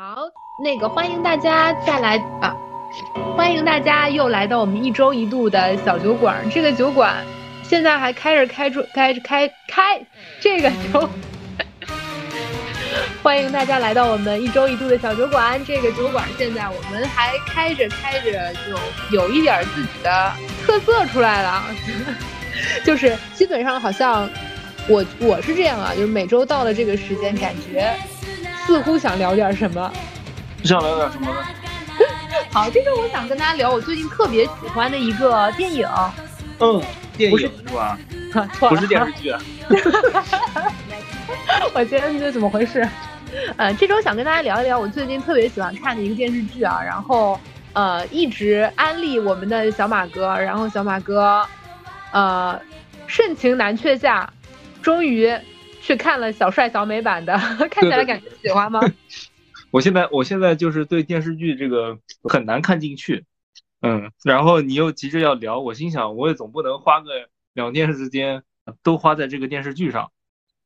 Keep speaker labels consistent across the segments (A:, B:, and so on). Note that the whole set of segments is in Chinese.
A: 好，那个欢迎大家再来啊！欢迎大家又来到我们一周一度的小酒馆。这个酒馆现在还开着开着开着开开这个酒，欢迎大家来到我们一周一度的小酒馆。这个酒馆现在我们还开着开着，就有一点自己的特色出来了，就是基本上好像我我是这样啊，就是每周到了这个时间，感觉。似乎想聊点什么，
B: 想聊点什么呢？
A: 好，这周我想跟大家聊我最近特别喜欢的一个电影。
B: 嗯，电影是吧？
A: 错
B: 了，不是电视剧。
A: 我今天这怎么回事？呃，这周想跟大家聊一聊我最近特别喜欢看的一个电视剧啊，然后呃一直安利我们的小马哥，然后小马哥呃盛情难却下，终于。去看了小帅小美版的，看起来感觉喜欢吗？
B: 我现在我现在就是对电视剧这个很难看进去，嗯，然后你又急着要聊，我心想我也总不能花个两天时间都花在这个电视剧上，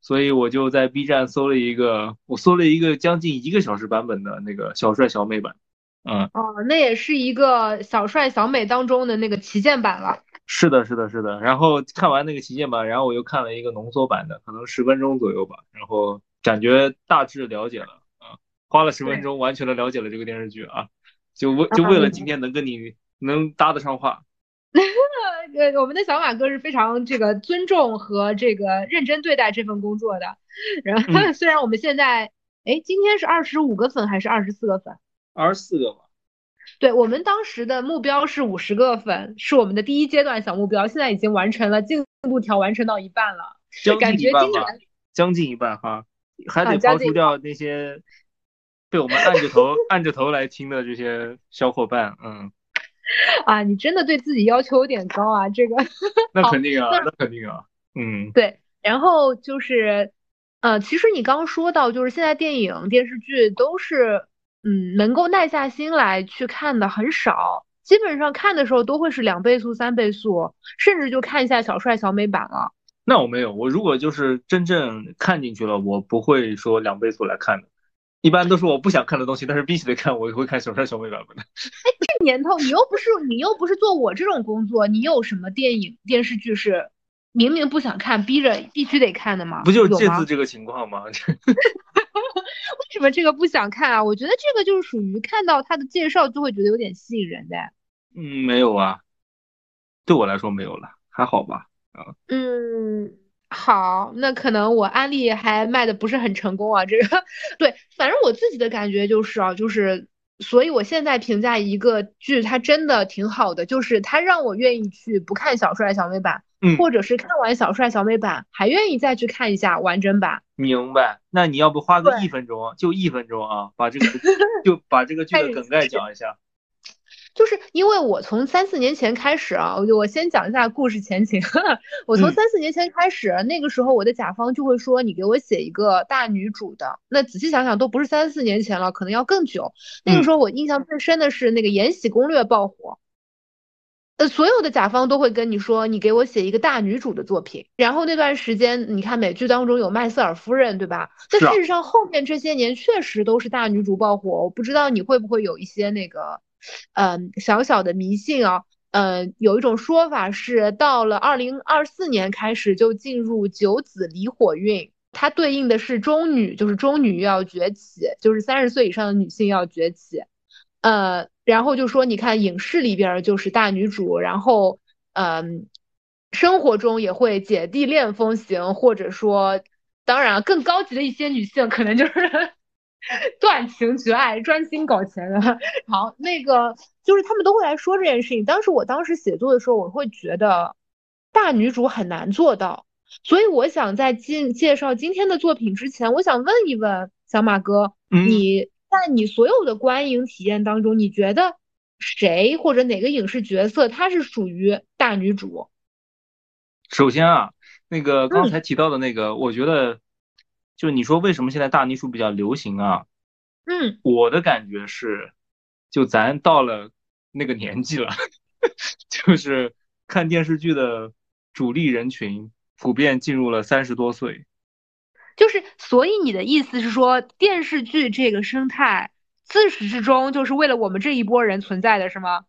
B: 所以我就在 B 站搜了一个，我搜了一个将近一个小时版本的那个小帅小美版，嗯，
A: 哦，那也是一个小帅小美当中的那个旗舰版了。
B: 是的，是的，是的。然后看完那个旗舰版，然后我又看了一个浓缩版的，可能十分钟左右吧。然后感觉大致了解了啊，花了十分钟完全的了解了这个电视剧啊，就为就为了今天能跟你能搭得上话。
A: 呃，我们的小马哥是非常这个尊重和这个认真对待这份工作的。然后虽然我们现在，哎，今天是二十五个粉还是二十四个粉？
B: 二十四个吧。
A: 对我们当时的目标是五十个粉，是我们的第一阶段小目标，现在已经完成了，进度条完成到一半了，感觉今年
B: 将近一半哈，还得抛除掉那些被我们按着头按着头来听的这些小伙伴，嗯，
A: 啊，你真的对自己要求有点高啊，这个。
B: 那肯定啊，那肯定啊，嗯，
A: 对，然后就是，呃，其实你刚说到，就是现在电影电视剧都是。嗯，能够耐下心来去看的很少，基本上看的时候都会是两倍速、三倍速，甚至就看一下小帅小美版了。
B: 那我没有，我如果就是真正看进去了，我不会说两倍速来看的，一般都是我不想看的东西，但是必须得看，我会看小帅小美版本的。
A: 哎，这年头你又不是你又不是做我这种工作，你有什么电影电视剧是明明不想看，逼着必须得看的吗？
B: 不就是这次这个情况吗？
A: 为什么这个不想看啊？我觉得这个就是属于看到他的介绍就会觉得有点吸引人的。
B: 嗯，没有啊，对我来说没有了，还好吧。
A: 啊，嗯，好，那可能我安利还卖的不是很成功啊。这个，对，反正我自己的感觉就是啊，就是，所以我现在评价一个剧，它真的挺好的，就是它让我愿意去不看小帅小美版。或者是看完小帅小美版，还愿意再去看一下完整版。
B: 明白？那你要不花个一分钟，就一分钟啊，把这个就把这个剧的 梗概讲一下。
A: 就是因为我从三四年前开始啊，我就我先讲一下故事前情。我从三四年前开始，那个时候我的甲方就会说，你给我写一个大女主的。那仔细想想，都不是三四年前了，可能要更久。那个时候我印象最深的是那个《延禧攻略》爆火。呃，所有的甲方都会跟你说，你给我写一个大女主的作品。然后那段时间，你看美剧当中有麦瑟尔夫人，对吧？但事实上后面这些年确实都是大女主爆火。我不知道你会不会有一些那个，嗯，小小的迷信啊。嗯，有一种说法是，到了二零二四年开始就进入九子离火运，它对应的是中女，就是中女要崛起，就是三十岁以上的女性要崛起。呃。然后就说，你看影视里边就是大女主，然后，嗯，生活中也会姐弟恋风行，或者说，当然更高级的一些女性可能就是 断情绝爱，专心搞钱的。好，那个就是他们都会来说这件事情。当时我当时写作的时候，我会觉得大女主很难做到，所以我想在进介绍今天的作品之前，我想问一问小马哥，你。在你所有的观影体验当中，你觉得谁或者哪个影视角色她是属于大女主？
B: 首先啊，那个刚才提到的那个，我觉得就你说为什么现在大女主比较流行啊？
A: 嗯，
B: 我的感觉是，就咱到了那个年纪了，就是看电视剧的主力人群普遍进入了三十多岁。
A: 就是，所以你的意思是说，电视剧这个生态自始至终就是为了我们这一波人存在的，是吗？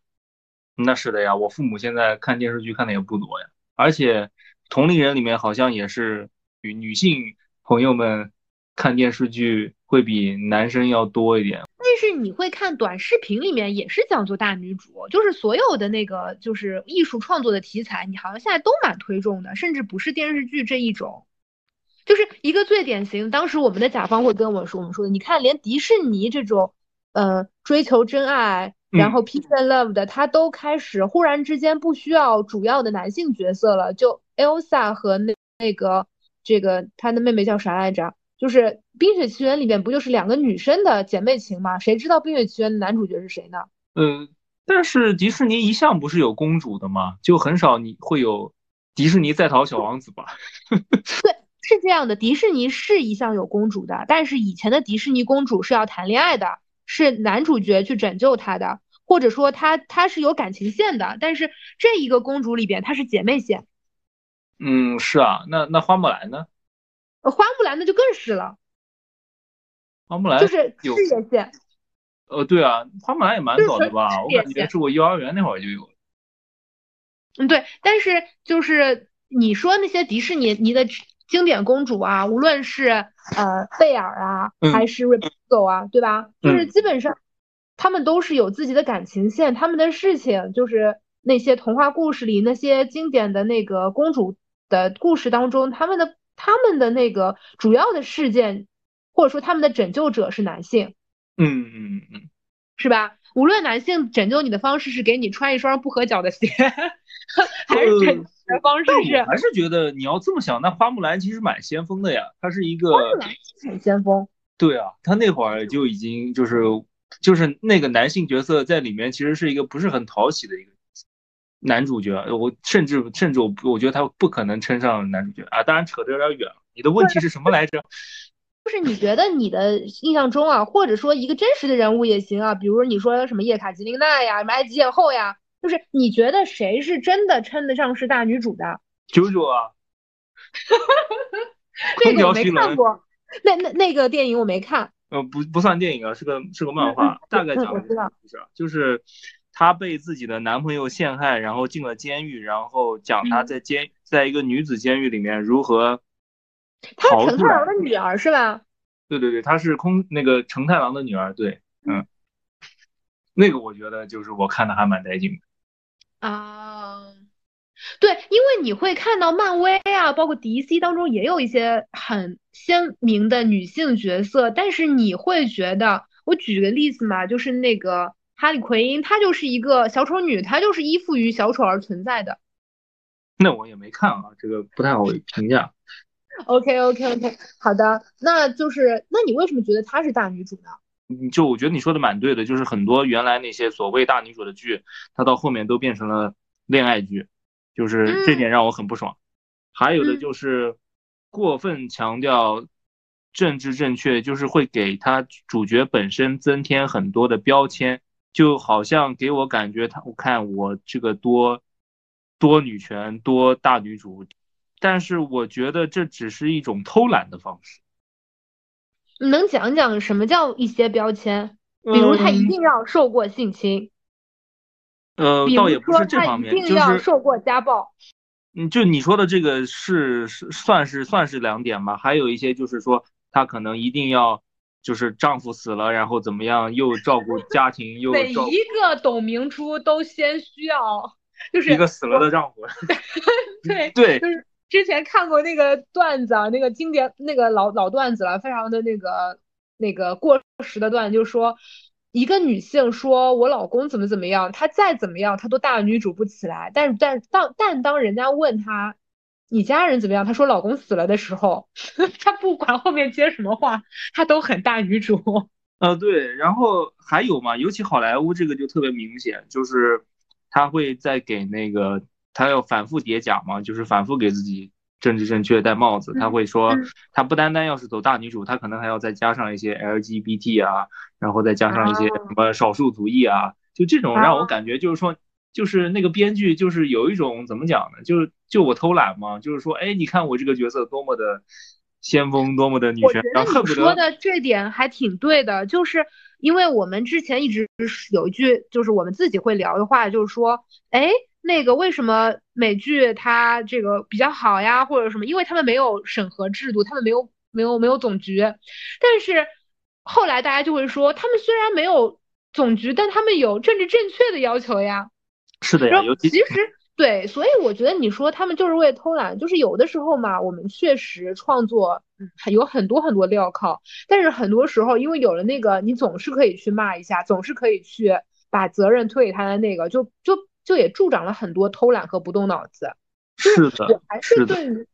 B: 那是的呀，我父母现在看电视剧看的也不多呀，而且同龄人里面好像也是女女性朋友们看电视剧会比男生要多一点。
A: 但是你会看短视频里面也是讲究大女主，就是所有的那个就是艺术创作的题材，你好像现在都蛮推重的，甚至不是电视剧这一种，就是一个最典型。当时我们的甲方会跟我说，我们说的，你看连迪士尼这种，呃，追求真爱。然后 peace and love 的他都开始忽然之间不需要主要的男性角色了，就 Elsa 和那那个这个他的妹妹叫啥来着？就是《冰雪奇缘》里面不就是两个女生的姐妹情吗？谁知道《冰雪奇缘》的男主角是谁呢？
B: 呃，但是迪士尼一向不是有公主的吗？就很少你会有迪士尼在逃小王子吧？
A: 对，是这样的，迪士尼是一向有公主的，但是以前的迪士尼公主是要谈恋爱的，是男主角去拯救她的。或者说她她是有感情线的，但是这一个公主里边她是姐妹线。
B: 嗯，是啊，那那花木兰呢？
A: 花木兰那就更是了。
B: 花木兰
A: 就是事业线。
B: 呃，对啊，花木兰也蛮早的吧？我感觉是我幼儿园那会儿就有。
A: 嗯，对，但是就是你说那些迪士尼你的经典公主啊，无论是呃贝尔啊，还是瑞贝狗啊，对吧？就是基本上。他们都是有自己的感情线，他们的事情就是那些童话故事里那些经典的那个公主的故事当中，他们的他们的那个主要的事件，或者说他们的拯救者是男性，
B: 嗯嗯嗯，
A: 是吧？无论男性拯救你的方式是给你穿一双不合脚的鞋，还是拯救的方式是，
B: 还是觉得你要这么想，那花木兰其实蛮先锋的呀，她是一个
A: 花木兰很先锋，
B: 对啊，她那会儿就已经就是。就是那个男性角色在里面其实是一个不是很讨喜的一个男主角，我甚至甚至我我觉得他不可能称上男主角啊，当然扯得有点远了。你的问题是什么来着？
A: 就是你觉得你的印象中啊，或者说一个真实的人物也行啊，比如你说什么叶卡捷琳娜呀，什么埃及艳后呀，就是你觉得谁是真的称得上是大女主的？
B: 九九啊，
A: 这个我没看过，那那那个电影我没看。
B: 呃，不不算电影啊，是个是个漫画，大概讲的故事，就是她被自己的男朋友陷害，然后进了监狱，然后讲她在监在一个女子监狱里面如何逃
A: 出来。成太郎的女儿是吧？
B: 对对对，她是空那个成太郎的女儿，对，嗯，那个我觉得就是我看的还蛮带劲
A: 的啊。对，因为你会看到漫威啊，包括 DC 当中也有一些很鲜明的女性角色，但是你会觉得，我举个例子嘛，就是那个哈利奎因，她就是一个小丑女，她就是依附于小丑而存在的。
B: 那我也没看啊，这个不太好评价。
A: OK OK OK，好的，那就是那你为什么觉得她是大女主呢？
B: 嗯，就我觉得你说的蛮对的，就是很多原来那些所谓大女主的剧，它到后面都变成了恋爱剧。就是这点让我很不爽，还有的就是过分强调政治正确，就是会给他主角本身增添很多的标签，就好像给我感觉他，我看我这个多多女权多大女主，但是我觉得这只是一种偷懒的方式。
A: 你能讲讲什么叫一些标签？比如他一定要受过性侵。
B: 呃，倒也不是这方面，就是
A: 受过家暴。
B: 嗯，就你说的这个是是算是算是两点吧，还有一些就是说她可能一定要就是丈夫死了，然后怎么样又照顾 家庭又
A: 每一个董明珠都先需要就是
B: 一个死了的丈夫。
A: 对
B: 对，
A: 就是之前看过那个段子啊，那个经典那个老老段子了，非常的那个那个过时的段，就是说。一个女性说：“我老公怎么怎么样，她再怎么样，她都大女主不起来。但是，但当但当人家问她，你家人怎么样？她说老公死了的时候，她不管后面接什么话，她都很大女主。
B: 呃，对。然后还有嘛，尤其好莱坞这个就特别明显，就是他会在给那个他要反复叠甲嘛，就是反复给自己。”政治正确戴帽子，他会说，他不单单要是走大女主，他可能还要再加上一些 LGBT 啊，然后再加上一些什么少数族裔啊，就这种让我感觉就是说，就是那个编剧就是有一种怎么讲呢？就是就我偷懒嘛，就是说，哎，你看我这个角色多么的，先锋多么的女
A: 我
B: 权然后恨不得
A: 说的这点还挺对的，就是因为我们之前一直有一句，就是我们自己会聊的话，就是说，哎，那个为什么美剧它这个比较好呀，或者什么？因为他们没有审核制度，他们没有没有没有总局，但是后来大家就会说，他们虽然没有总局，但他们有政治正确的要求呀。
B: 是的呀，尤其
A: 其实对，所以我觉得你说他们就是为了偷懒，就是有的时候嘛，我们确实创作，嗯，有很多很多镣铐，但是很多时候因为有了那个，你总是可以去骂一下，总是可以去把责任推给他的那个，就就就也助长了很多偷懒和不动脑子。
B: 是的
A: 我，还
B: 是
A: 对于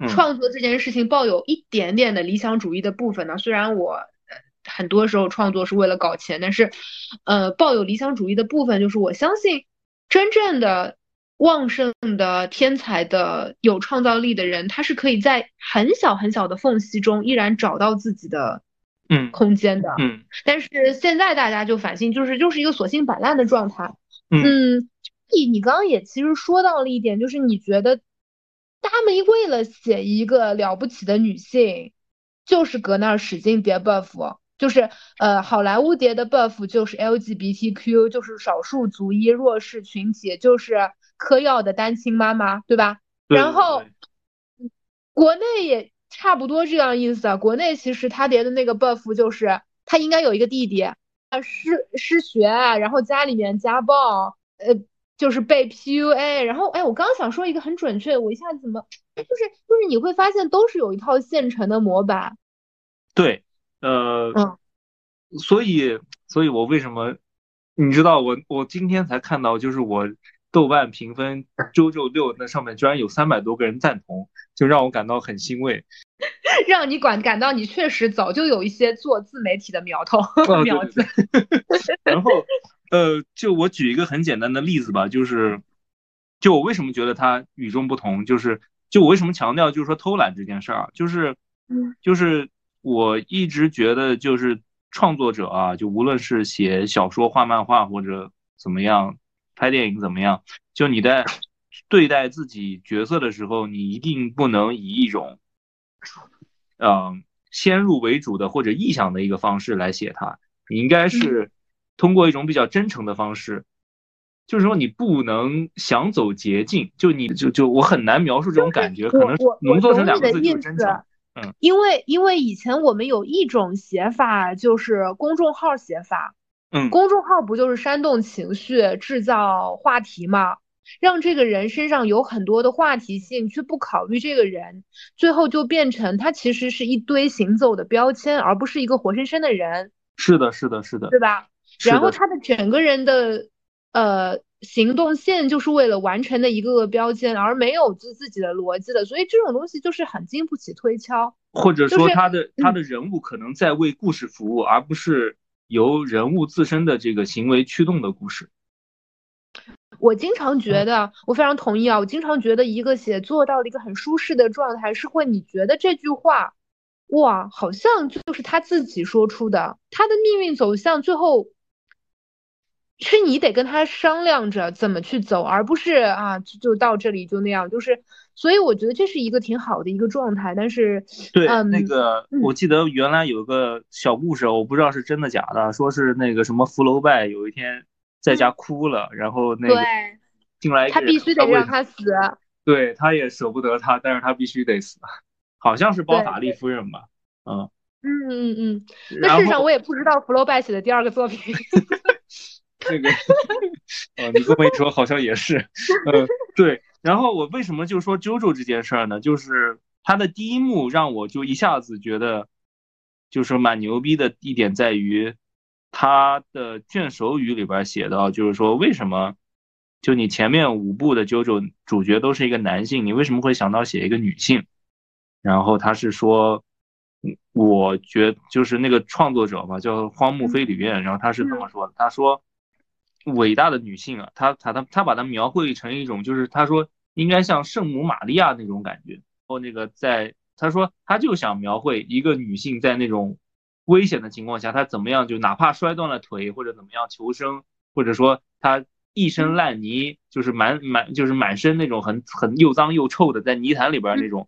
B: 嗯
A: 创作这件事情抱有一点点的理想主义的部分呢。虽然我呃很多时候创作是为了搞钱，但是呃抱有理想主义的部分就是我相信真正的旺盛的天才的有创造力的人，他是可以在很小很小的缝隙中依然找到自己的
B: 嗯
A: 空间的。
B: 嗯
A: 但是现在大家就反省，就是就是一个索性摆烂的状态。
B: 嗯
A: 嗯，你你刚刚也其实说到了一点，就是你觉得他们为了写一个了不起的女性，就是搁那儿使劲叠 buff，就是呃好莱坞叠的 buff 就是 LGBTQ，就是少数族裔弱势群体，就是嗑药的单亲妈妈，对吧？然后国内也差不多这样意思啊。国内其实他叠的那个 buff 就是他应该有一个弟弟，啊失失学，然后家里面家暴，呃，就是被 PUA，然后哎，我刚刚想说一个很准确的，我一下子怎么就是就是你会发现都是有一套现成的模板，
B: 对，呃，
A: 嗯。
B: 所以，所以我为什么，你知道我我今天才看到，就是我豆瓣评分《周周六》那上面居然有三百多个人赞同，就让我感到很欣慰。
A: 让你感感到你确实早就有一些做自媒体的苗头
B: 哦
A: 苗子，
B: 然后，呃，就我举一个很简单的例子吧，就是，就我为什么觉得它与众不同，就是，就我为什么强调就是说偷懒这件事儿啊，就是，
A: 嗯。
B: 就是我一直觉得就是创作者啊，就无论是写小说、画漫画或者怎么样，拍电影怎么样，就你在对待自己角色的时候，你一定不能以一种，嗯、先入为主的或者臆想的一个方式来写它，你应该是通过一种比较真诚的方式，就是说你不能想走捷径，就你就就我很难描述这种感觉，可能浓缩成两个字就是真诚。嗯，
A: 因为因为以前我们有一种写法，就是公众号写法，
B: 嗯，
A: 公众号不就是煽动情绪、制造话题吗？让这个人身上有很多的话题性，却不考虑这个人，最后就变成他其实是一堆行走的标签，而不是一个活生生的人，
B: 是的，是的，是的，
A: 对吧？然后他的整个人的呃行动线就是为了完成的一个个标签，而没有自自己的逻辑的，所以这种东西就是很经不起推敲。
B: 或者说他的他
A: 嗯
B: 的人物可能在为故事服务，而不是由人物自身的这个行为驱动的故事。
A: 我经常觉得，我非常同意啊。我经常觉得，一个写作到了一个很舒适的状态，是会你觉得这句话，哇，好像就是他自己说出的，他的命运走向最后是你得跟他商量着怎么去走，而不是啊，就就到这里就那样。就是，所以我觉得这是一个挺好的一个状态。但是，
B: 对，
A: 嗯
B: 那个
A: 嗯
B: 我记得原来有个小故事，我不知道是真的假的，说是那个什么福楼拜有一天在家哭了，然后那个进来
A: 他必须得让他死。
B: 对，他也舍不得他，但是他必须得死，好像是包法利夫人吧，嗯，
A: 嗯嗯嗯。那
B: 然后
A: 事实上，我也不知道福楼拜写的第二个作品。
B: 那个，呃，你这么一说，好像也是，呃，对。然后我为什么就说 JoJo 这件事儿呢？就是他的第一幕让我就一下子觉得，就是蛮牛逼的一点在于，他的卷首语里边写到，就是说为什么，就你前面五部的 JoJo 主角都是一个男性，你为什么会想到写一个女性？然后他是说，嗯我觉就是那个创作者吧，叫荒木飞吕彦，然后他是这么说的，他说。伟大的女性啊，他他他他把它描绘成一种，就是他说应该像圣母玛利亚那种感觉。然后那个在他说他就想描绘一个女性在那种危险的情况下，他怎么样就哪怕摔断了腿或者怎么样求生，或者说他一身烂泥，就是满满就是满身那种很很又脏又臭的在泥潭里边那种，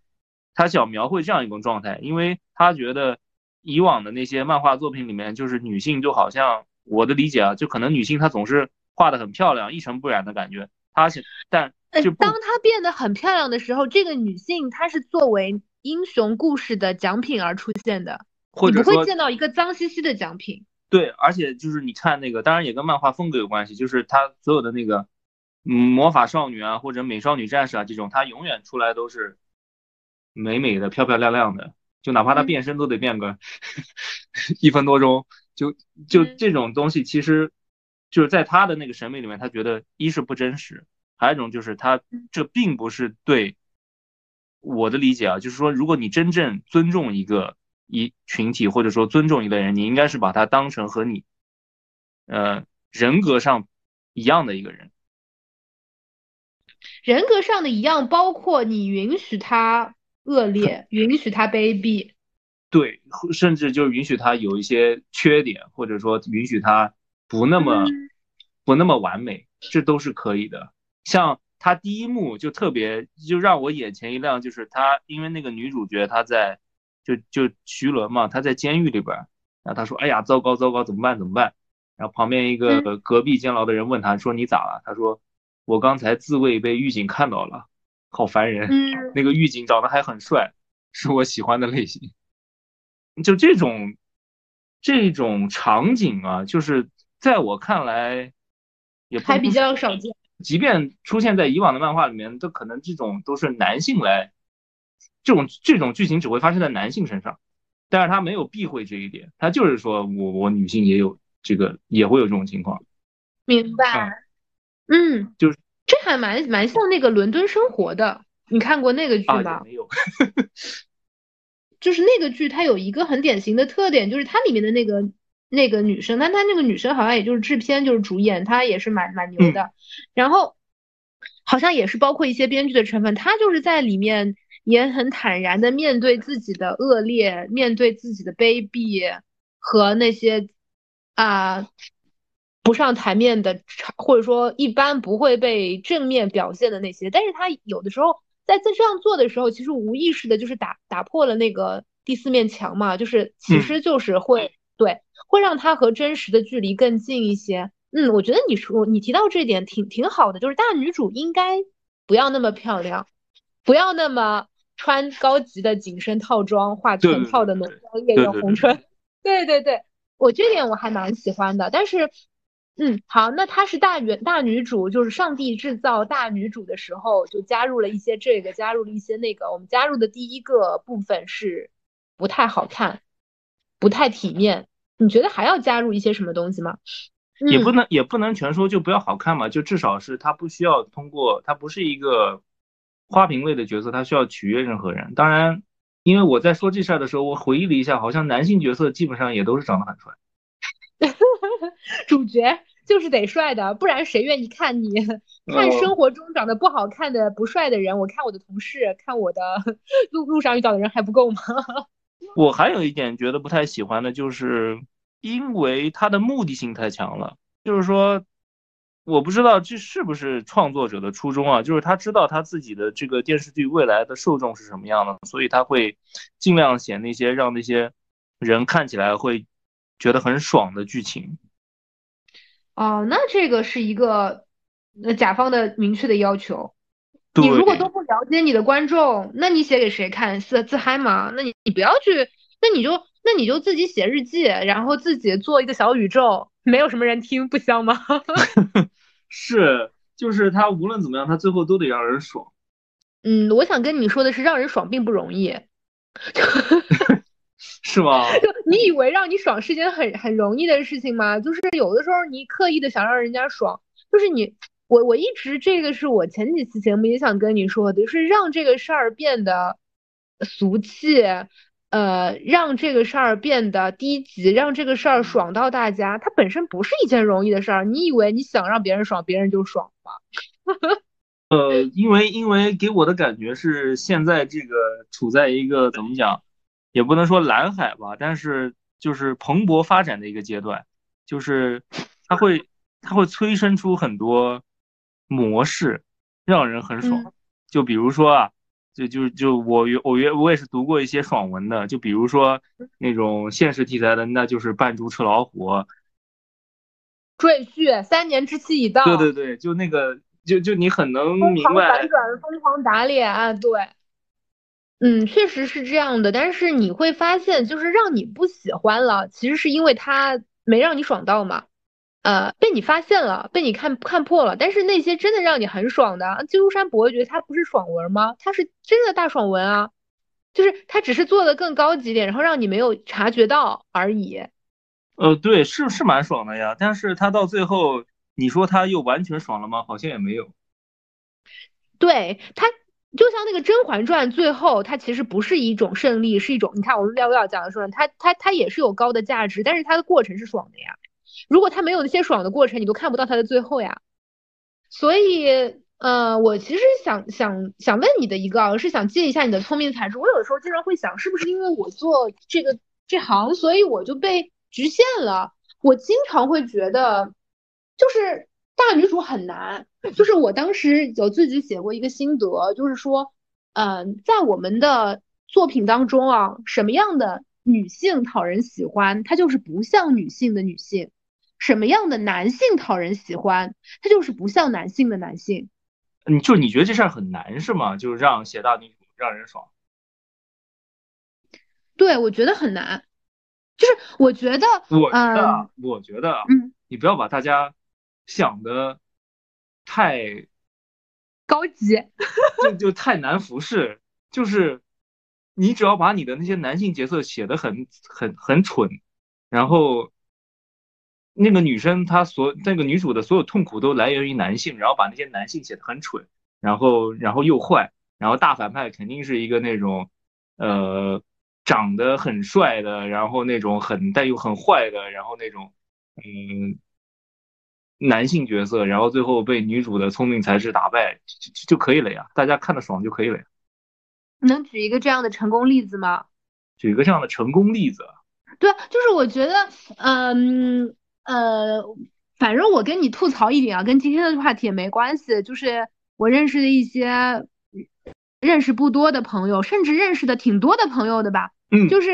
B: 他想描绘这样一种状态，因为他觉得以往的那些漫画作品里面，就是女性就好像我的理解啊，就可能女性她总是画的很漂亮，一尘不染的感觉。她想但就
A: 当她变得很漂亮的时候，这个女性她是作为英雄故事的奖品而出现的，
B: 或者
A: 不会见到一个脏兮兮的奖品。
B: 对，而且就是你看那个，当然也跟漫画风格有关系，就是他所有的那个，嗯，魔法少女啊，或者美少女战士啊这种，他永远出来都是美美的、漂漂亮亮的，就哪怕他变身都得变个 一分多钟，就就这种东西，其实就是在他的那个审美里面，他觉得一是不真实，还有一种就是他这并不是对我的理解啊，就是说，如果你真正尊重一个。一群体或者说尊重一个人，你应该是把他当成和你，呃，人格上一样的一个人。
A: 人格上的一样，包括你允许他恶劣，允许他卑鄙，
B: 对，甚至就允许他有一些缺点，或者说允许他不那么不那么完美，这都是可以的。像他第一幕就特别就让我眼前一亮，就是他因为那个女主角她在。就就徐伦嘛，他在监狱里边，然后他说：“哎呀，糟糕糟糕，怎么办怎么办？”然后旁边一个隔壁监牢的人问他说：“你咋了？”他说：“我刚才自卫被狱警看到了，好烦人。”那个狱警长得还很帅，是我喜欢的类型。就这种这种场景啊，就是在我看来也
A: 还比较少见。
B: 即便出现在以往的漫画里面，都可能这种都是男性来。这种这种剧情只会发生在男性身上，但是他没有避讳这一点，他就是说我我女性也有这个也会有这种情况，
A: 明白？嗯，
B: 就是
A: 这还蛮蛮像那个伦敦生活的，你看过那个剧吗？
B: 没有，
A: 就是那个剧它有一个很典型的特点，就是它里面的那个那个女生，但她那个女生好像也就是制片就是主演，她也是蛮蛮牛的，然后好像也是包括一些编剧的成分，她就是在里面。也很坦然的面对自己的恶劣，面对自己的卑鄙和那些啊不上台面的，或者说一般不会被正面表现的那些。但是他有的时候在在这样做的时候，其实无意识的就是打打破了那个第四面墙嘛，就是其实就是会对会让他和真实的距离更近一些。嗯，我觉得你说你提到这点挺挺好的，就是大女主应该不要那么漂亮，不要那么。穿高级的紧身套装，画全套的浓妆艳艳红唇，对对对，我这点我还蛮喜欢的。但是，嗯，好，那她是大女大女主，就是上帝制造大女主的时候，就加入了一些这个，加入了一些那个。我们加入的第一个部分是不太好看，不太体面。你觉得还要加入一些什么东西吗？
B: 也不能也不能全说就不要好看嘛，就至少是她不需要通过，她不是一个。花瓶类的角色，他需要取悦任何人。当然，因为我在说这事儿的时候，我回忆了一下，好像男性角色基本上也都是长得很帅。
A: 主角就是得帅的，不然谁愿意看你？看生活中长得不好看的、不帅的人，我看我的同事，看我的路路上遇到的人还不够吗？
B: 我还有一点觉得不太喜欢的，就是因为他的目的性太强了，就是说。我不知道这是不是创作者的初衷啊？就是他知道他自己的这个电视剧未来的受众是什么样的，所以他会尽量写那些让那些人看起来会觉得很爽的剧情。
A: 哦，那这个是一个呃甲方的明确的要求。你如果都不了解你的观众，那你写给谁看？自自嗨吗？那你你不要去，那你就那你就自己写日记，然后自己做一个小宇宙。没有什么人听，不香吗？
B: 是，就是他无论怎么样，他最后都得让人爽。
A: 嗯，我想跟你说的是，让人爽并不容易。
B: 是吗？
A: 就你以为让你爽是件很很容易的事情吗？就是有的时候你刻意的想让人家爽，就是你我我一直这个是我前几期节目也想跟你说的，就是让这个事儿变得俗气。呃，让这个事儿变得低级，让这个事儿爽到大家，它本身不是一件容易的事儿。你以为你想让别人爽，别人就爽吗？
B: 呃，因为因为给我的感觉是现在这个处在一个怎么讲，也不能说蓝海吧，但是就是蓬勃发展的一个阶段，就是它会它会催生出很多模式，让人很爽。就比如说啊。就就就我我约我也是读过一些爽文的，就比如说那种现实题材的，那就是扮猪吃老虎。
A: 赘婿三年之期已到。
B: 对对对，就那个，就就你很能明白。
A: 反转，疯狂打脸啊！对，嗯，确实是这样的。但是你会发现，就是让你不喜欢了，其实是因为他没让你爽到嘛。呃，被你发现了，被你看看破了。但是那些真的让你很爽的《基督山伯爵》，它不是爽文吗？它是真的大爽文啊！就是它只是做的更高级点，然后让你没有察觉到而已。
B: 呃，对，是是蛮爽的呀。但是它到最后，你说它又完全爽了吗？好像也没有。
A: 对它，就像那个《甄嬛传》，最后它其实不是一种胜利，是一种你看我们廖廖讲的说，它它它也是有高的价值，但是它的过程是爽的呀。如果他没有那些爽的过程，你都看不到他的最后呀。所以，呃，我其实想想想问你的一个，啊是想借一下你的聪明才智。我有的时候经常会想，是不是因为我做这个这行，所以我就被局限了？我经常会觉得，就是大女主很难。就是我当时有自己写过一个心得，就是说，嗯，在我们的作品当中啊，什么样的女性讨人喜欢，她就是不像女性的女性。什么样的男性讨人喜欢，他就是不像男性的男性。
B: 你就你觉得这事儿很难是吗？就是让写大女主让人爽。
A: 对，我觉得很难。就是我觉得，
B: 我觉得，我觉得，嗯，你不要把大家想的太
A: 高级，
B: 就就太难服侍。就是你只要把你的那些男性角色写的很很很蠢，然后。那个女生她所那个女主的所有痛苦都来源于男性，然后把那些男性写的很蠢，然后然后又坏，然后大反派肯定是一个那种，呃，长得很帅的，然后那种很但又很坏的，然后那种嗯男性角色，然后最后被女主的聪明才智打败就就可以了呀，大家看得爽就可以了呀。
A: 能举一个这样的成功例子吗？
B: 举一个这样的成功例子？
A: 对，就是我觉得，嗯。呃，反正我跟你吐槽一点啊，跟今天的话题也没关系。就是我认识的一些认识不多的朋友，甚至认识的挺多的朋友的吧。
B: 嗯，
A: 就是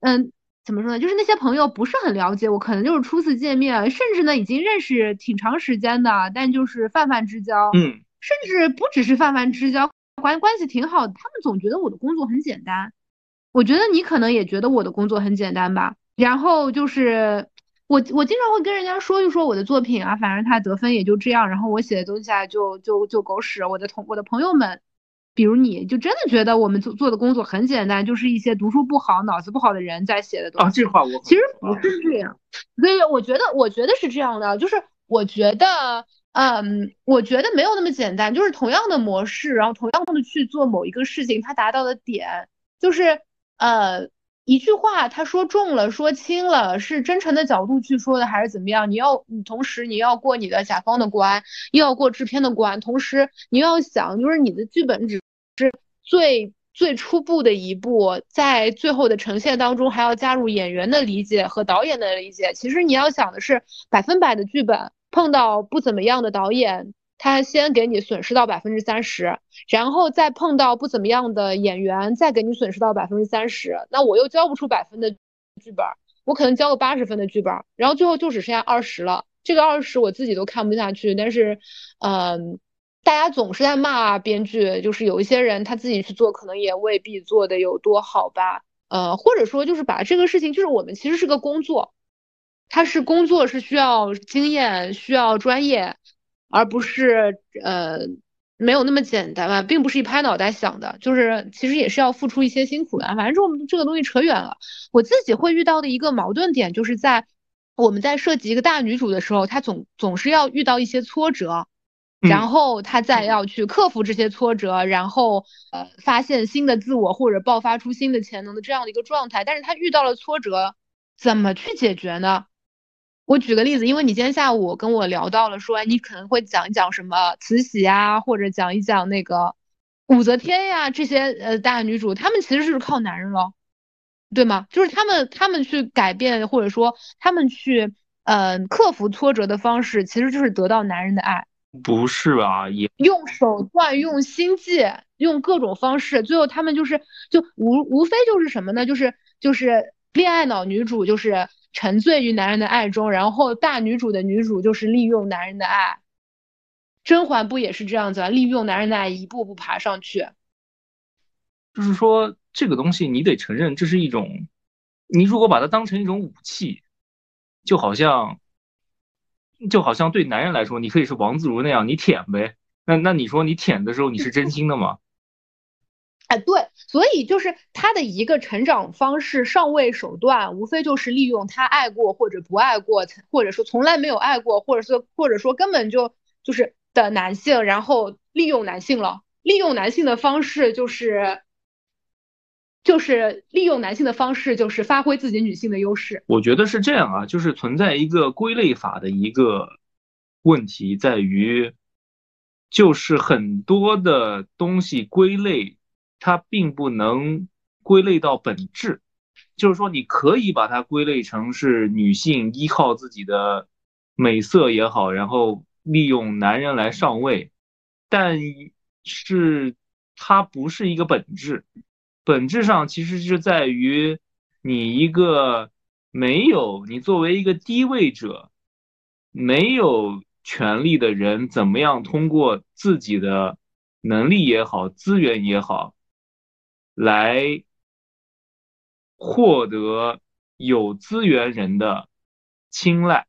A: 嗯，怎么说呢？就是那些朋友不是很了解我，可能就是初次见面，甚至呢已经认识挺长时间的，但就是泛泛之交。
B: 嗯，
A: 甚至不只是泛泛之交，关关系挺好的。他们总觉得我的工作很简单，我觉得你可能也觉得我的工作很简单吧。然后就是。我我经常会跟人家说一说我的作品啊，反正他得分也就这样，然后我写的东西啊就就就狗屎。我的同我的朋友们，比如你就真的觉得我们做做的工作很简单，就是一些读书不好、脑子不好的人在写的东西。啊，
B: 这话我
A: 其实不是这样。所以我觉得，我觉得是这样的，就是我觉得，嗯，我觉得没有那么简单，就是同样的模式，然后同样的去做某一个事情，它达到的点就是呃。一句话，他说重了，说轻了，是真诚的角度去说的，还是怎么样？你要，你同时你要过你的甲方的关，又要过制片的关，同时你要想，就是你的剧本只是最最初步的一步，在最后的呈现当中，还要加入演员的理解和导演的理解。其实你要想的是，百分百的剧本碰到不怎么样的导演。他先给你损失到百分之三十，然后再碰到不怎么样的演员，再给你损失到百分之三十，那我又交不出百分的剧本，我可能交个八十分的剧本，然后最后就只剩下二十了。这个二十我自己都看不下去，但是，嗯，大家总是在骂编剧，就是有一些人他自己去做，可能也未必做的有多好吧。呃，或者说就是把这个事情，就是我们其实是个工作，它是工作，是需要经验，需要专业。而不是呃没有那么简单吧，并不是一拍脑袋想的，就是其实也是要付出一些辛苦的。反正我们这个东西扯远了。我自己会遇到的一个矛盾点，就是在我们在设计一个大女主的时候，她总总是要遇到一些挫折，然后她再要去克服这些挫折，然后呃发现新的自我或者爆发出新的潜能的这样的一个状态。但是她遇到了挫折，怎么去解决呢？我举个例子，因为你今天下午跟我聊到了，说你可能会讲一讲什么慈禧呀，或者讲一讲那个武则天呀这些呃大女主，她们其实是靠男人咯，对吗？就是她们她们去改变或者说她们去呃克服挫折的方式，其实就是得到男人的爱。
B: 不是吧？也
A: 用手段用心计，用各种方式，最后他们就是就无无非就是什么呢？就是就是恋爱脑女主就是沉醉于男人的爱中，然后大女主的女主就是利用男人的爱。甄嬛不也是这样子啊？利用男人的爱一步步爬上去。
B: 就是说，这个东西你得承认，这是一种，你如果把它当成一种武器，就好像。就好像对男人来说，你可以是王自如那样，你舔呗。那那你说你舔的时候，你是真心的吗？
A: 哎，对，所以就是他的一个成长方式、上位手段，无非就是利用他爱过或者不爱过，或者说从来没有爱过，或者说或者说根本就就是的男性，然后利用男性了。利用男性的方式就是。就是利用男性的方式，就是发挥自己女性的优势。
B: 我觉得是这样啊，就是存在一个归类法的一个问题，在于就是很多的东西归类，它并不能归类到本质。就是说，你可以把它归类成是女性依靠自己的美色也好，然后利用男人来上位，但是它不是一个本质。本质上其实是在于你一个没有你作为一个低位者，没有权利的人，怎么样通过自己的能力也好，资源也好，来获得有资源人的青睐。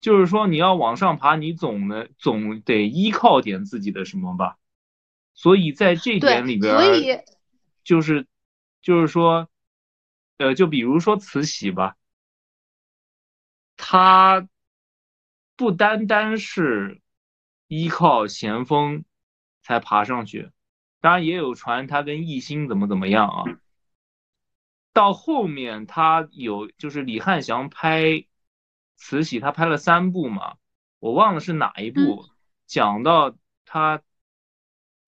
B: 就是说，你要往上爬，你总能总得依靠点自己的什么吧。所以在这点里边，
A: 所以。
B: 就是，就是说，呃，就比如说慈禧吧，她不单单是依靠咸丰才爬上去，当然也有传他跟奕兴怎么怎么样啊。到后面他有，就是李翰祥拍慈禧，他拍了三部嘛，我忘了是哪一部，讲到他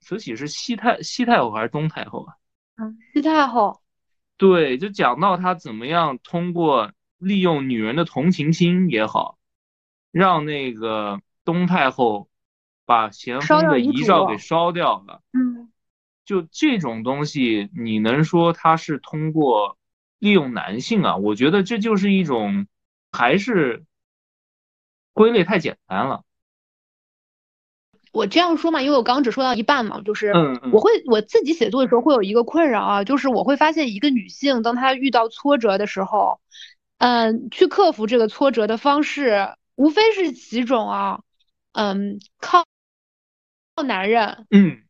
B: 慈禧是西太西太后还是东太后啊？
A: 嗯，西太后，
B: 对，就讲到他怎么样通过利用女人的同情心也好，让那个东太后把咸丰的遗诏给烧掉了。
A: 嗯，
B: 就这种东西，你能说它是通过利用男性啊？我觉得这就是一种，还是归类太简单了。
A: 我这样说嘛，因为我刚只说到一半嘛，就是我会我自己写作的时候会有一个困扰啊，就是我会发现一个女性当她遇到挫折的时候，嗯，去克服这个挫折的方式无非是几种啊，嗯，靠靠男人，
B: 嗯，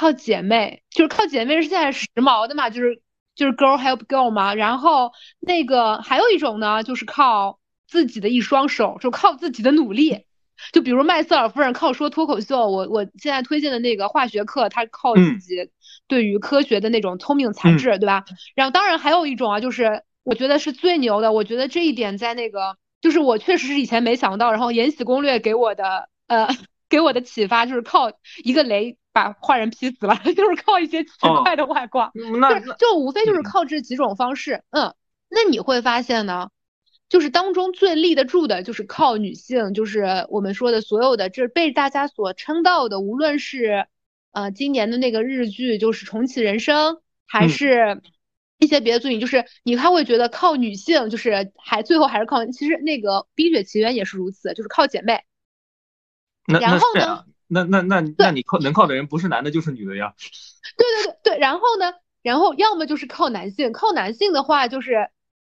A: 靠姐妹，就是靠姐妹是现在时髦的嘛，就是就是 girl help girl 嘛，然后那个还有一种呢，就是靠自己的一双手，就靠自己的努力。就比如麦瑟尔夫人靠说脱口秀，我我现在推荐的那个化学课，他靠自己对于科学的那种聪明才智，对吧？然后当然还有一种啊，就是我觉得是最牛的，我觉得这一点在那个，就是我确实是以前没想到，然后《延禧攻略》给我的呃 给我的启发就是靠一个雷把坏人劈死了，就是靠一些奇怪的外挂，
B: 那
A: 就无非就是靠这几种方式，嗯，那你会发现呢？就是当中最立得住的，就是靠女性，就是我们说的所有的，这被大家所称道的，无论是呃今年的那个日剧，就是重启人生，还是一些别的作品，就是你他会觉得靠女性，就是还最后还是靠，其实那个《冰雪奇缘》也是如此，就是靠姐妹。然后呢？
B: 那那那那你靠能靠的人不是男的，就是女的呀。
A: 对对对对，然后呢？然后要么就是靠男性，靠男性的话就是。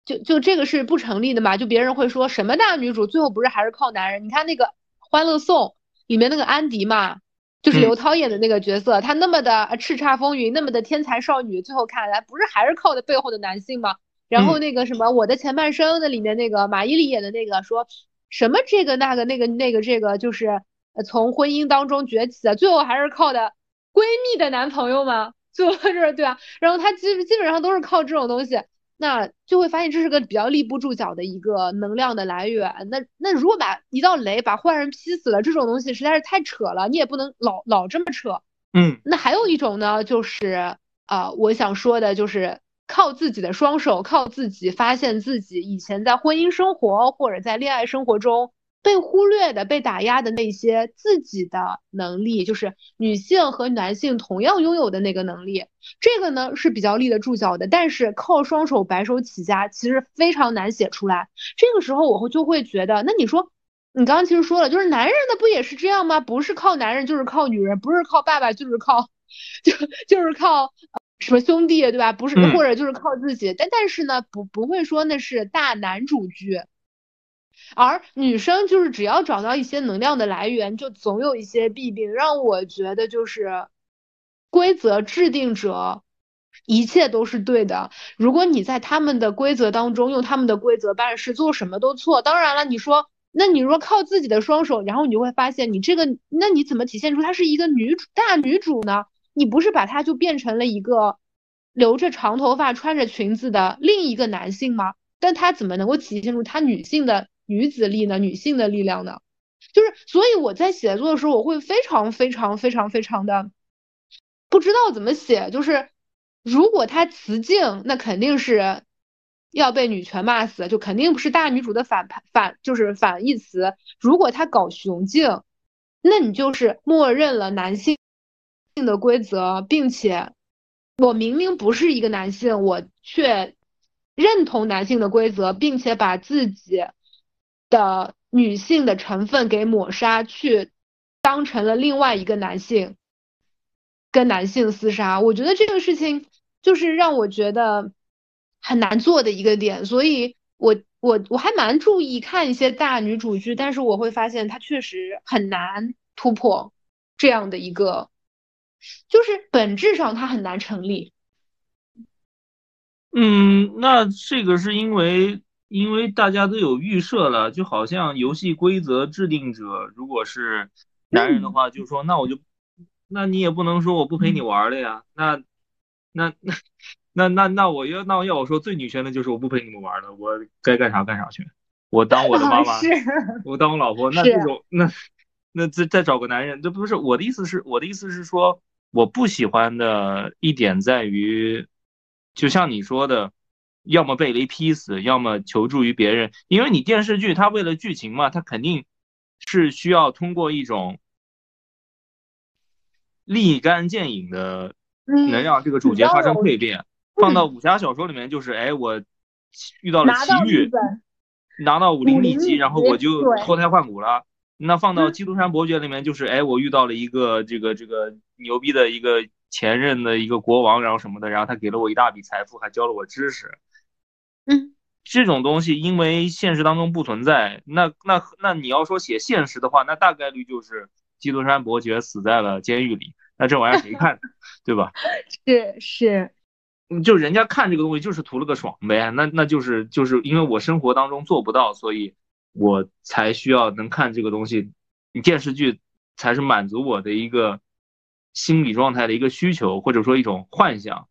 A: 就就这个是不成立的嘛？就别人会说什么大女主最后不是还是靠男人？你看那个《欢乐颂》里面那个安迪嘛，就是刘涛演的那个角色，她那么的叱咤风云，那么的天才少女，最后看来不是还是靠的背后的男性吗？然后那个什么《我的前半生》那里面那个马伊琍演的那个说什么这个那个那个那个这个就是从婚姻当中崛起的，最后还是靠的闺蜜的男朋友吗？最后是对啊，然后她基基本上都是靠这种东西。那就会发现这是个比较立不住脚的一个能量的来源。那那如果把一道雷把坏人劈死了，这种东西实在是太扯了，你也不能老老这么扯。
B: 嗯，
A: 那还有一种呢，就是啊，我想说的就是靠自己的双手，靠自己发现自己以前在婚姻生活或者在恋爱生活中被忽略的、被打压的那些自己的能力，就是女性和男性同样拥有的那个能力，这个呢是比较立得住脚的。但是靠双手白手起家，其实非常难写出来。这个时候我会就会觉得，那你说，你刚刚其实说了，就是男人的不也是这样吗？不是靠男人就是靠女人，不是靠爸爸就是靠，就就是靠。什么兄弟对吧？不是，或者就是靠自己，但但是呢，不不会说那是大男主剧，而女生就是只要找到一些能量的来源，就总有一些弊病，让我觉得就是规则制定者一切都是对的。如果你在他们的规则当中用他们的规则办事，做什么都错。当然了，你说，那你说靠自己的双手，然后你就会发现，你这个，那你怎么体现出她是一个女主大女主呢？你不是把她就变成了一个留着长头发、穿着裙子的另一个男性吗？但他怎么能够体现出他女性的女子力呢？女性的力量呢？就是，所以我在写作的时候，我会非常非常非常非常的不知道怎么写。就是如果他雌竞，那肯定是要被女权骂死，就肯定不是大女主的反反就是反义词。如果他搞雄竞，那你就是默认了男性。性的规则，并且我明明不是一个男性，我却认同男性的规则，并且把自己的女性的成分给抹杀，去当成了另外一个男性，跟男性厮杀。我觉得这个事情就是让我觉得很难做的一个点，所以我我我还蛮注意看一些大女主剧，但是我会发现它确实很难突破这样的一个。就是本质上它很难成立。
B: 嗯，那这个是因为因为大家都有预设了，就好像游戏规则制定者如果是男人的话，就说那我就，那你也不能说我不陪你玩了呀。那那那那那那我要那要我说最女权的就是我不陪你们玩了，我该干啥干啥去，我当我的妈妈，我当我老婆。那这种那那再再找个男人，这不是我的意思是我的意思是说。我不喜欢的一点在于，就像你说的，要么被雷劈死，要么求助于别人。因为你电视剧它为了剧情嘛，它肯定是需要通过一种立竿见影的，能让这个主角发生蜕变。放到武侠小说里面，就是哎，我遇到了奇遇，拿到武林秘籍，然后我就脱胎换骨了。那放到《基督山伯爵》里面，就是哎，我遇到了一个这个这个牛逼的一个前任的一个国王，然后什么的，然后他给了我一大笔财富，还教了我知识。
A: 嗯，
B: 这种东西因为现实当中不存在，那那那你要说写现实的话，那大概率就是基督山伯爵死在了监狱里，那这玩意儿谁看，对吧？
A: 是是，
B: 就人家看这个东西就是图了个爽呗，那那就是就是因为我生活当中做不到，所以。我才需要能看这个东西，电视剧才是满足我的一个心理状态的一个需求，或者说一种幻想。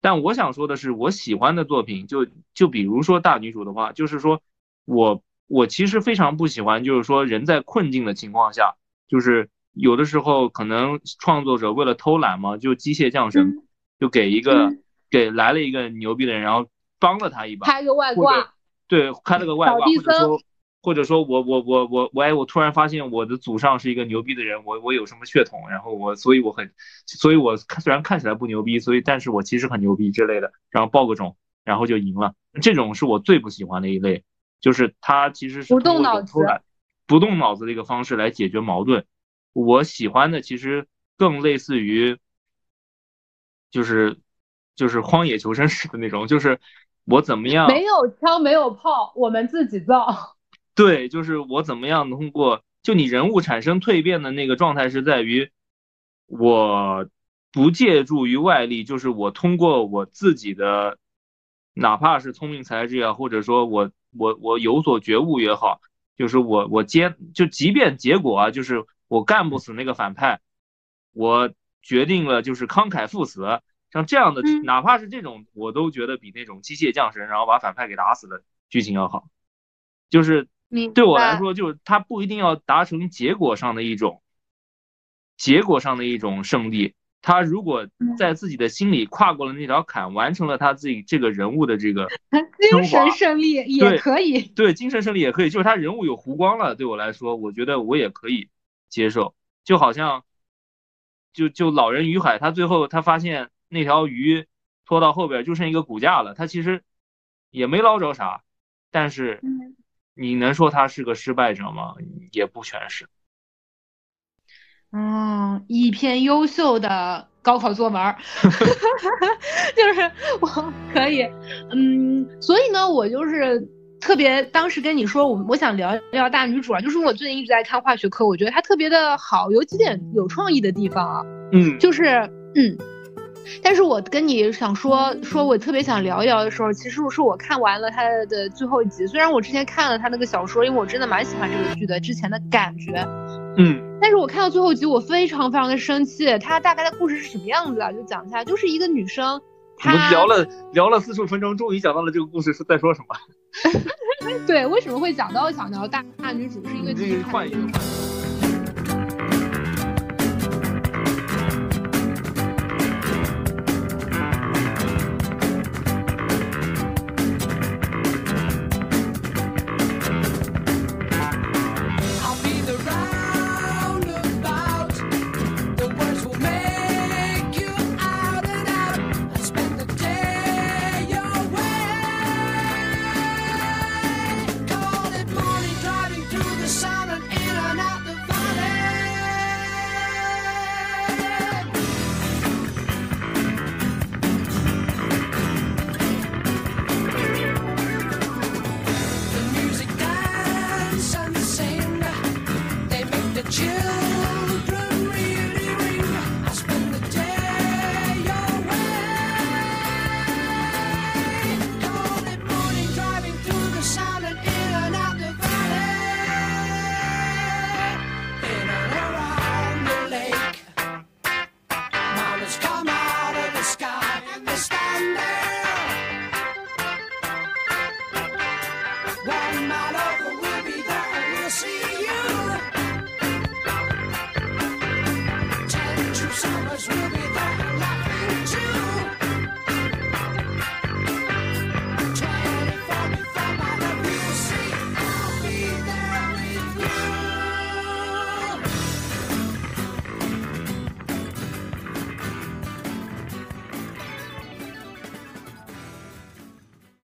B: 但我想说的是，我喜欢的作品，就就比如说大女主的话，就是说我我其实非常不喜欢，就是说人在困境的情况下，就是有的时候可能创作者为了偷懒嘛，就机械降神，就给一个给来了一个牛逼的人，然后帮了他一把，
A: 开个外挂，
B: 对，开了个外挂，或者说。或者说我我我我我哎，我突然发现我的祖上是一个牛逼的人，我我有什么血统，然后我所以我很，所以我虽然看起来不牛逼，所以但是我其实很牛逼之类的，然后报个种，然后就赢了。这种是我最不喜欢的一类，就是他其实是
A: 不动脑子，
B: 不动脑子的一个方式来解决矛盾。我喜欢的其实更类似于，就是就是荒野求生式的那种，就是我怎么样
A: 没有枪没有炮，我们自己造。
B: 对，就是我怎么样通过就你人物产生蜕变的那个状态是在于，我不借助于外力，就是我通过我自己的，哪怕是聪明才智啊，或者说我我我有所觉悟也好，就是我我接就即便结果啊，就是我干不死那个反派，我决定了就是慷慨赴死，像这样的哪怕是这种，我都觉得比那种机械降神然后把反派给打死的剧情要好，就是。对我来说，就是他不一定要达成结果上的一种，结果上的一种胜利，他如果在自己的心里跨过了那条坎，完成了他自己这个人物的这个
A: 精神胜利也可以，
B: 对精神胜利也可以，就是他人物有弧光了，对我来说，我觉得我也可以接受。就好像，就就老人与海，他最后他发现那条鱼拖到后边就剩一个骨架了，他其实也没捞着啥，但是你能说他是个失败者吗？也不全是。
A: 嗯，一篇优秀的高考作文，就是我可以，嗯，所以呢，我就是特别当时跟你说，我我想聊聊大女主啊，就是我最近一直在看化学课，我觉得它特别的好，有几点有创意的地方啊，
B: 嗯，
A: 就是嗯。但是我跟你想说说，我特别想聊一聊的时候，其实是我看完了他的最后一集。虽然我之前看了他那个小说，因为我真的蛮喜欢这个剧的，之前的感觉，
B: 嗯。
A: 但是我看到最后一集，我非常非常的生气。他大概的故事是什么样子啊？就讲一下，就是一个女生，
B: 我们聊了聊了四十五分钟，终于讲到了这个故事是在说什么。
A: 对，为什么会讲到想聊大大女主，是因为
B: 这个换一个。